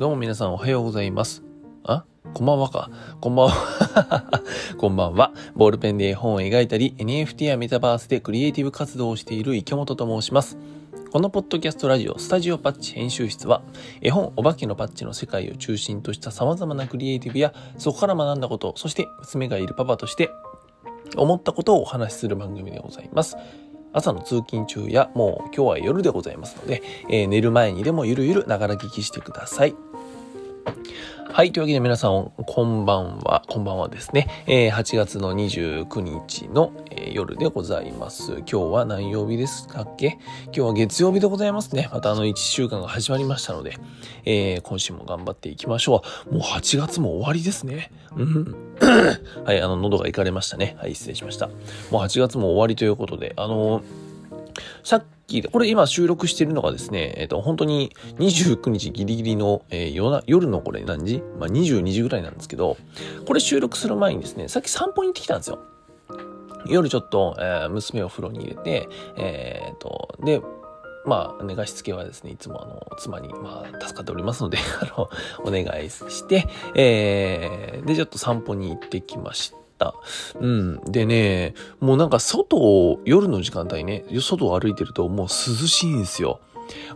どうも皆さんおはようございます。あ？こんばんはか。こんばんは。こんばんは。ボールペンで絵本を描いたり、NFT やメタバースでクリエイティブ活動をしている池本と申します。このポッドキャストラジオ、スタジオパッチ編集室は、絵本お化けのパッチの世界を中心とした様々なクリエイティブや、そこから学んだこと、そして娘がいるパパとして、思ったことをお話しする番組でございます。朝の通勤中や、もう今日は夜でございますので、えー、寝る前にでもゆるゆるながら聞きしてください。はい。というわけで皆さん、こんばんは。こんばんはですね。えー、8月の29日の、えー、夜でございます。今日は何曜日ですかっけ？今日は月曜日でございますね。またあの1週間が始まりましたので、えー、今週も頑張っていきましょう。もう8月も終わりですね。うん。はい。あの、喉がいかれましたね。はい。失礼しました。もう8月も終わりということで、あのさっき、これ今収録してるのがですね、えっ、と、本当に29日ギリギリの、えー、夜夜のこれ何時？まあ、22時ぐらいなんですけど、これ収録する前にですね、さっき散歩に行ってきたんですよ。夜ちょっと、えー、娘を風呂に入れて、えっ、と、で、まあ、寝かしつけはですね、いつもあの、妻に、まあ、助かっておりますので あの、お願いして、えー、で、ちょっと散歩に行ってきました。。うん。でね、もうなんか外を、夜の時間帯ね、外を歩いてるともう涼しいんですよ。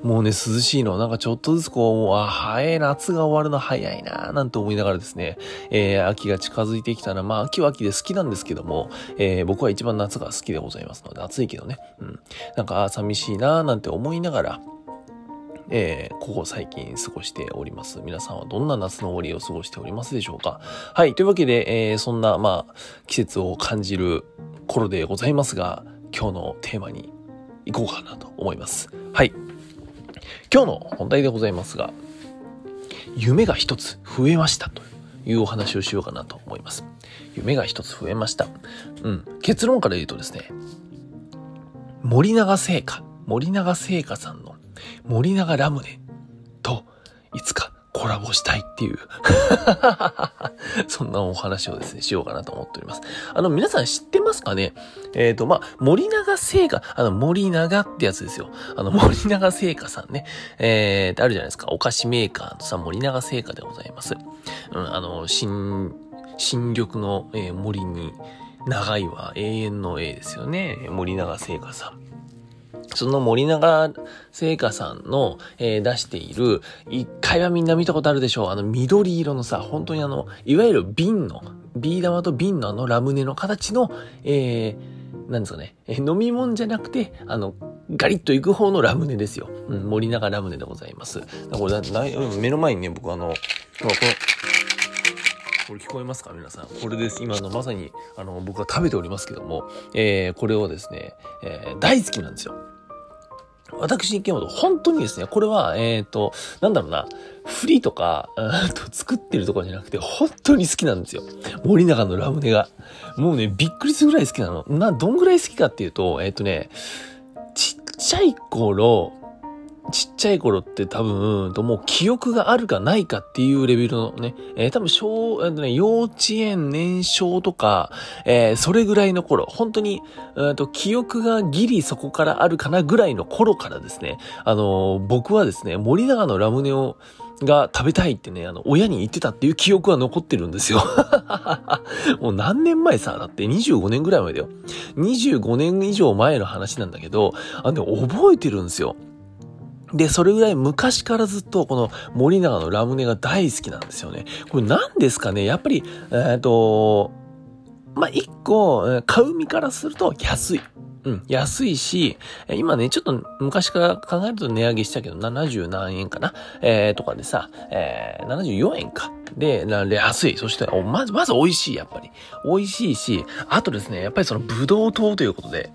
もうね、涼しいの。なんかちょっとずつこう、もう、あ、早い夏が終わるの早いななんて思いながらですね、えー、秋が近づいてきたら、まあ、秋は秋で好きなんですけども、えー、僕は一番夏が好きでございますので、暑いけどね。うん。なんか、寂しいななんて思いながら、えー、ここ最近過ごしております。皆さんはどんな夏の終わりを過ごしておりますでしょうかはい。というわけで、えー、そんな、まあ、季節を感じる頃でございますが、今日のテーマに行こうかなと思います。はい。今日の本題でございますが、夢が一つ増えましたというお話をしようかなと思います。夢が一つ増えました。うん。結論から言うとですね、森永製菓、森永製菓さんの森永ラムネといつかコラボしたいっていう そんなお話をですね、しようかなと思っております。あの、皆さん知ってますかね？えっ、ー、と、まあ、森永製菓、あの、森永ってやつですよ。あの、森永製菓さんね。えー、あるじゃないですか。お菓子メーカーのさ、森永製菓でございます。うん、あの、新、新緑の、えー、森に、長いは永遠の A ですよね。森永製菓さん。その森永製菓さんの、えー、出している、一回はみんな見たことあるでしょう。あの緑色のさ、本当にあの、いわゆる瓶の、ビー玉と瓶のあのラムネの形の、えー、なんですかね、えー、飲み物じゃなくて、あの、ガリッといく方のラムネですよ。うん、森永ラムネでございます。これ目の前にね、僕あの、この、これ聞こえますか？皆さん。これです。今のまさに、あの、僕は食べておりますけども、えー、これをですね、えー、大好きなんですよ。私、池本、本当にですね、これは、えっ、ー、と、なんだろうな、フリーとか、うんと作ってるとかじゃなくて、本当に好きなんですよ。森永のラムネが。もうね、びっくりするぐらい好きなの。な、どんぐらい好きかっていうと、えっ、ー、とね、ちっちゃい頃、ちっちゃい頃って多分、もう記憶があるかないかっていうレベルのね、えー、多分小、えーとね、幼稚園年少とか、えー、それぐらいの頃、本当に、えーと、記憶がギリそこからあるかなぐらいの頃からですね、あのー、僕はですね、森永のラムネを、が食べたいってね、あの、親に言ってたっていう記憶は残ってるんですよ。もう何年前さ、だって25年ぐらい前だよ。25年以上前の話なんだけど、あの、ね、覚えてるんですよ。で、それぐらい昔からずっとこの森永のラムネが大好きなんですよね。これ何ですかね？やっぱり、えっ、ー、と、まあ、一個、買う身からすると安い。うん、安いし、今ね、ちょっと昔から考えると値上げしたけど、70何円かな？えー、とかでさ、えー、74円か。で、安い。そして、まず、まず美味しい、やっぱり。美味しいし、あとですね、やっぱりそのブドウ糖ということで、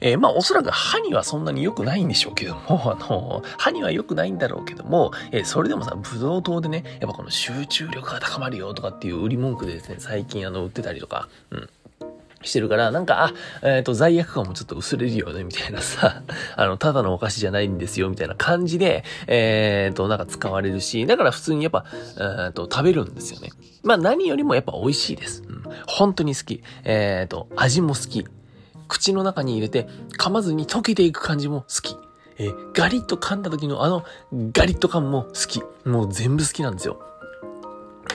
えー、まあおそらく歯にはそんなに良くないんでしょうけども、あの、歯には良くないんだろうけども、えー、それでもさ、ブドウ糖でね、やっぱこの集中力が高まるよとかっていう売り文句でですね、最近あの、売ってたりとか、うん。してるから、なんか、あ、えっ、ー、と、罪悪感もちょっと薄れるよね、みたいなさ、あの、ただのお菓子じゃないんですよ、みたいな感じで、えっ、ー、と、なんか使われるし、だから普通にやっぱ、えっ、と、食べるんですよね。まあ何よりもやっぱ美味しいです。うん。本当に好き。えっ、と、味も好き。口の中に入れて噛まずに溶けていく感じも好き。えー、ガリッと噛んだ時のあのガリッと感も好き。もう全部好きなんですよ。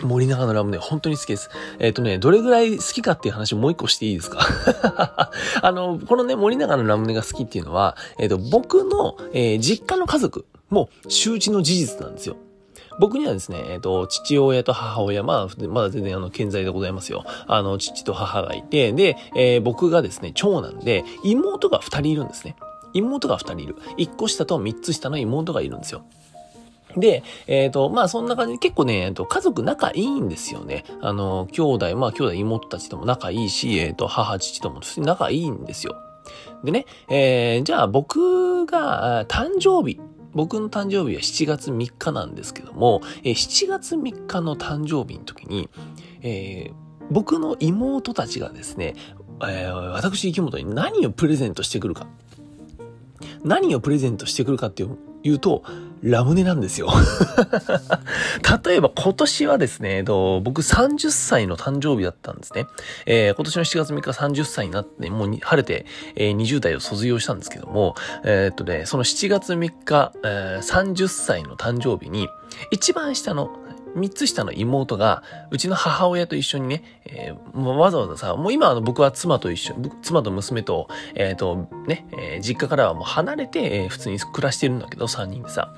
森永のラムネ、本当に好きです。えっ、ー、とね、どれぐらい好きかっていう話もう一個していいですか？あの、このね、森永のラムネが好きっていうのは、えっ、ー、と、僕の、えー、実家の家族も周知の事実なんですよ。僕にはですね、えっ、と、父親と母親、まあ、まだ全然あの、健在でございますよ。あの、父と母がいて、で、え僕がですね、長男で、妹が二人いるんですね。妹が二人いる。一個下と三つ下の妹がいるんですよ。で、えっ、ー、と、まあそんな感じで結構ね、えー、と家族仲いいんですよね。あの、兄弟、まあ兄弟妹たちとも仲いいし、えっ、ー、と、母、父とも仲いいんですよ。でね、えー、じゃあ僕が誕生日、僕の誕生日は7月3日なんですけども、え、7月3日の誕生日の時に、えー、僕の妹たちがですね、えー、私、池本に何をプレゼントしてくるか。何をプレゼントしてくるかっていう言うと、ラムネなんですよ 例えば今年はですね、えっと、僕30歳の誕生日だったんですね。えー、今年の7月3日30歳になって、もう晴れて、えー、20代を卒業したんですけども、えー、っとね、その7月3日、えー、30歳の誕生日に、一番下の三つ下の妹が、うちの母親と一緒にね、えー、わざわざさ、もう今あの僕は妻と一緒、妻と娘と、えっ、ー、と、ね、えー、実家からはもう離れて、えー、普通に暮らしてるんだけど、三人でさ。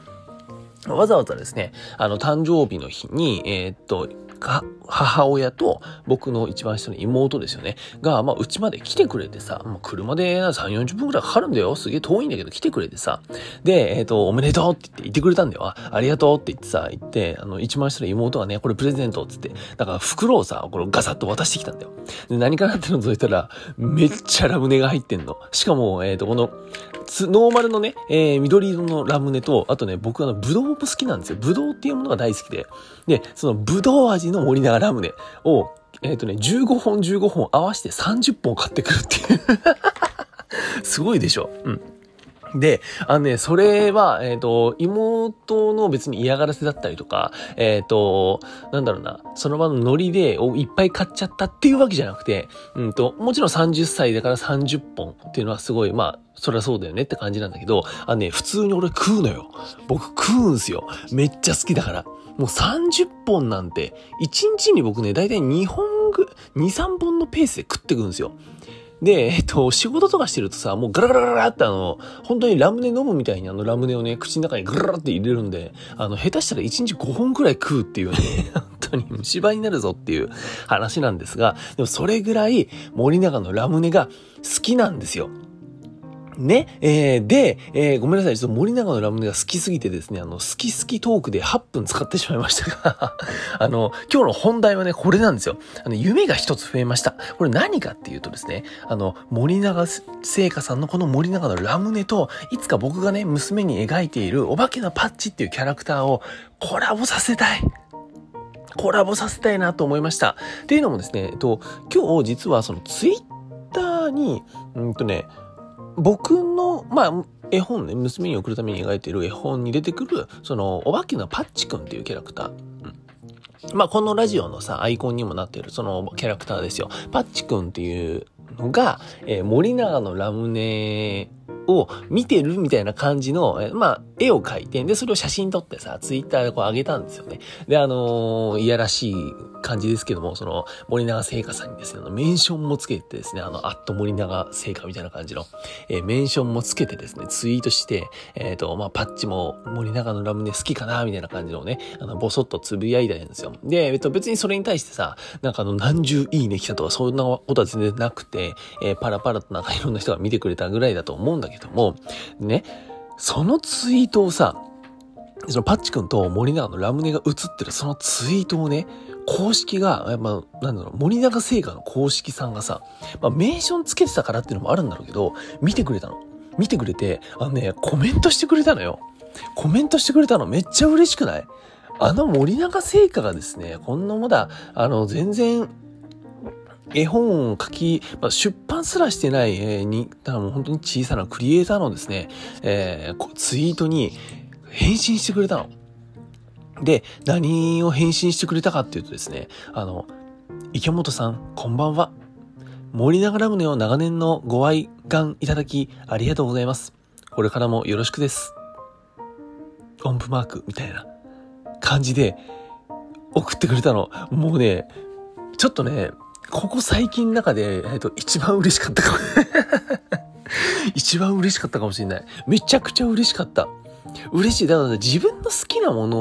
わざわざですね、あの、誕生日の日に、えー、っと、母親と僕の一番下の妹ですよね。が、まあ、うちまで来てくれてさ、まあ、車で3、40分くらいかかるんだよ。すげえ遠いんだけど来てくれてさ。で、えっ、ー、と、おめでとうって言って言ってくれたんだよ。ありがとうって言ってさ、言って、あの、一番下の妹がね、これプレゼントっつって、だから袋をさ、これガサッと渡してきたんだよ。で、何かなってのぞいたら、めっちゃラムネが入ってんの。しかも、えっ、ー、と、この、ノーマルのね、えー、緑色のラムネと、あとね、僕はブドウも好きなんですよ。ブドウっていうものが大好きで。で、そのブドウ味の森永ラムネを、えっ、ー、とね、15本15本合わせて30本買ってくるっていう すごいでしょ？うん。で、あのね、それは、えっ、ー、と、妹の別に嫌がらせだったりとか、えっ、ー、と、なんだろうな、その場のノリでいっぱい買っちゃったっていうわけじゃなくて、うんと、もちろん30歳だから30本っていうのはすごい、まあ、そりゃそうだよねって感じなんだけど、あのね、普通に俺食うのよ。僕食うんすよ。めっちゃ好きだから。もう30本なんて、1日に僕ね、だいたい2本ぐ、2、3本のペースで食ってくんですよ。で、えっと、仕事とかしてるとさ、もうガラガラガラってあの、本当にラムネ飲むみたいにあのラムネをね、口の中にガララって入れるんで、あの、下手したら1日5本くらい食うっていうね、本当に虫歯になるぞっていう話なんですが、でもそれぐらい森永のラムネが好きなんですよ。ね、えー、で、えー、ごめんなさい、ちょっと森永のラムネが好きすぎてですね、あの、好き好きトークで8分使ってしまいましたが あの、今日の本題はね、これなんですよ。あの、夢が一つ増えました。これ何かっていうとですね、あの、森永製菓さんのこの森永のラムネと、いつか僕がね、娘に描いているお化けのパッチっていうキャラクターをコラボさせたい。コラボさせたいなと思いました。っていうのもですね、えっと、今日実はそのツイッターに、うんとね、僕の、まあ、絵本ね、娘に送るために描いている絵本に出てくる、その、お化けのパッチくんっていうキャラクター。まあ、このラジオのさ、アイコンにもなっている、そのキャラクターですよ。パッチくんっていうのが、えー、森永のラムネを見てるみたいな感じの、えまあ、絵を描いて、で、それを写真撮ってさ、ツイッターでこう上げたんですよね。で、あのー、いやらしい感じですけども、その、森永製菓さんにですね、あの、メンションもつけてですね、あの、アット森永製菓みたいな感じの、えー、メンションもつけてですね、ツイートして、えっ、ー、と、まあ、パッチも森永のラムネ好きかな、みたいな感じのね、あの、ぼそっとつぶやいたんですよ。で、えっと、別にそれに対してさ、なんかあの、何十いいね来たとか、そんなことは全然なくて、えー、パラパラとなんかいろんな人が見てくれたぐらいだと思うんだけどけども、ね、そのツイートをさ、そのパッチ君と森永のラムネが映ってるそのツイートをね、公式が、やっぱ、なんだろう、森永製菓の公式さんがさ、まあ、メーションつけてたからっていうのもあるんだろうけど、見てくれたの。見てくれて、あのね、コメントしてくれたのよ。コメントしてくれたのめっちゃ嬉しくない？あの森永製菓がですね、こんなもだ、あの、全然、絵本を書き、まあ、出版すらしてない、えー、に、だからもう本当に小さなクリエイターのですね、えー、ツイートに返信してくれたの。で、何を返信してくれたかっていうとですね、あの、池本さん、こんばんは。森永ラムネを長年のご愛願いただきありがとうございます。これからもよろしくです。音符マークみたいな感じで送ってくれたの。もうね、ちょっとね、ここ最近の中で、えっと、一番嬉しかったかも。一番嬉しかったかもしれない。めちゃくちゃ嬉しかった。嬉しい。だから自分の好きなもの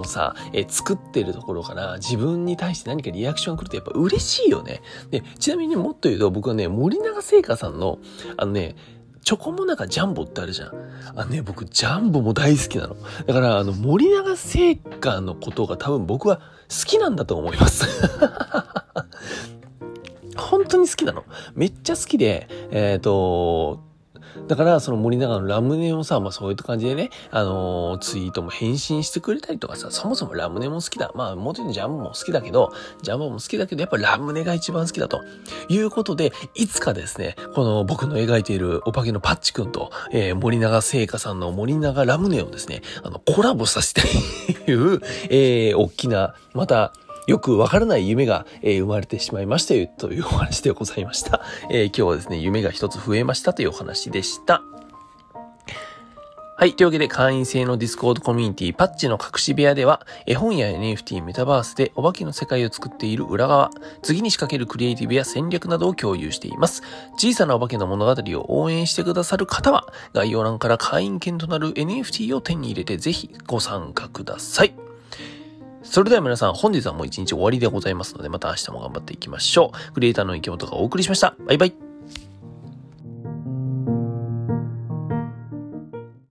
をさ、え作ってるところから自分に対して何かリアクションが来るとやっぱ嬉しいよね。で、ちなみにもっと言うと僕はね、森永製菓さんの、あのね、チョコモナカジャンボってあるじゃん。あのね、僕、ジャンボも大好きなの。だから、あの、森永製菓のことが多分僕は好きなんだと思います。本当に好きなの。めっちゃ好きで、えっ、ー、と、だから、その森永のラムネをさ、まあそういった感じでね、あのー、ツイートも返信してくれたりとかさ、そもそもラムネも好きだ。まあもちろんジャムも好きだけど、ジャムも好きだけど、やっぱラムネが一番好きだということで、いつかですね、この僕の描いているお化けのパッチくんと、えー、森永製菓さんの森永ラムネをですね、あの、コラボさせたいという、えー、大きな、また、よくわからない夢が、えー、生まれてしまいましたよというお話でございました。えー、今日はですね、夢が一つ増えましたというお話でした。はい。というわけで、会員制の Discordコミュニティ、パッチの隠し部屋では、絵本や NFT、メタバースでお化けの世界を作っている裏側、次に仕掛けるクリエイティブや戦略などを共有しています。小さなお化けの物語を応援してくださる方は、概要欄から会員権となる NFT を手に入れて、ぜひご参加ください。それでは皆さん、本日はもう一日終わりでございますので、また明日も頑張っていきましょう。クリエイターの池本がお送りしました。バイバイ。